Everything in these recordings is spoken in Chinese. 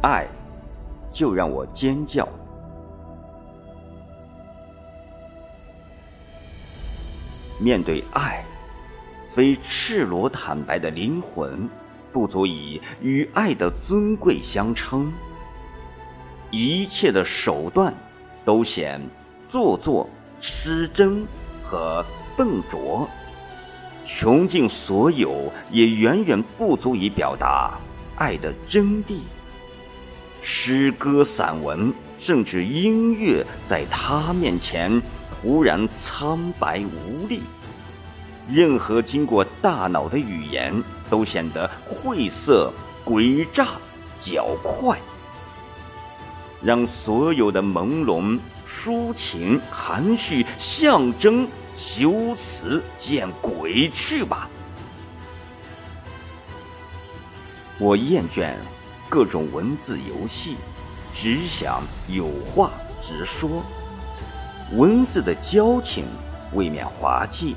爱，就让我尖叫。面对爱，非赤裸坦白的灵魂，不足以与爱的尊贵相称。一切的手段，都显做作、失真和笨拙。穷尽所有，也远远不足以表达爱的真谛。诗歌、散文，甚至音乐，在他面前突然苍白无力。任何经过大脑的语言，都显得晦涩、诡诈、狡猾，让所有的朦胧、抒情、含蓄、象征、修辞见鬼去吧！我厌倦。各种文字游戏，只想有话直说。文字的交情未免滑稽。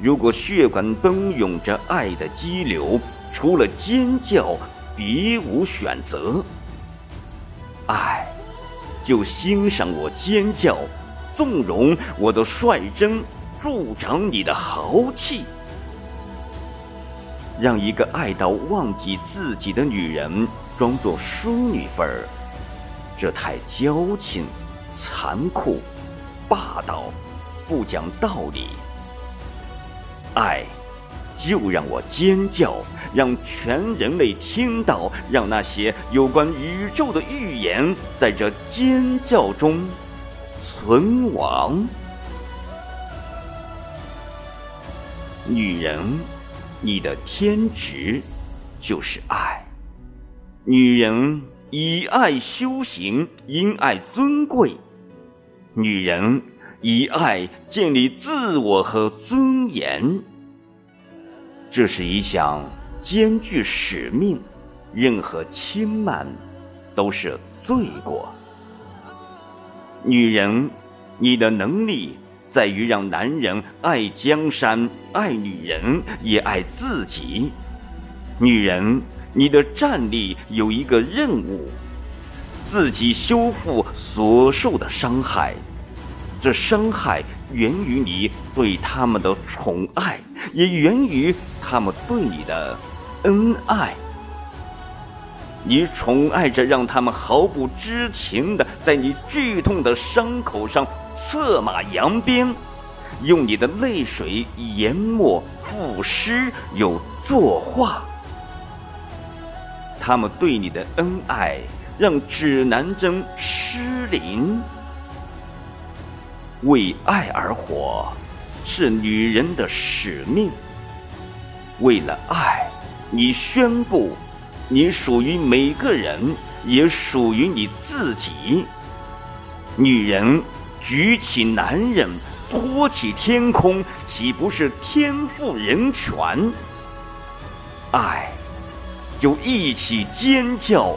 如果血管奔涌着爱的激流，除了尖叫，别无选择。爱，就欣赏我尖叫，纵容我的率真，助长你的豪气。让一个爱到忘记自己的女人。装作淑女份儿，这太矫情、残酷、霸道、不讲道理。爱，就让我尖叫，让全人类听到，让那些有关宇宙的预言在这尖叫中存亡。女人，你的天职就是爱。女人以爱修行，因爱尊贵；女人以爱建立自我和尊严。这是一项艰巨使命，任何轻慢都是罪过。女人，你的能力在于让男人爱江山、爱女人，也爱自己。女人。你的战力有一个任务，自己修复所受的伤害。这伤害源于你对他们的宠爱，也源于他们对你的恩爱。你宠爱着，让他们毫不知情的在你剧痛的伤口上策马扬鞭，用你的泪水研墨赋诗，又作画。他们对你的恩爱，让指南针失灵。为爱而活，是女人的使命。为了爱，你宣布，你属于每个人，也属于你自己。女人举起男人，托起天空，岂不是天赋人权？爱。就一起尖叫，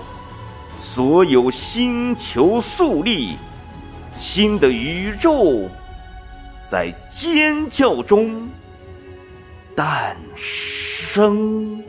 所有星球肃立，新的宇宙在尖叫中诞生。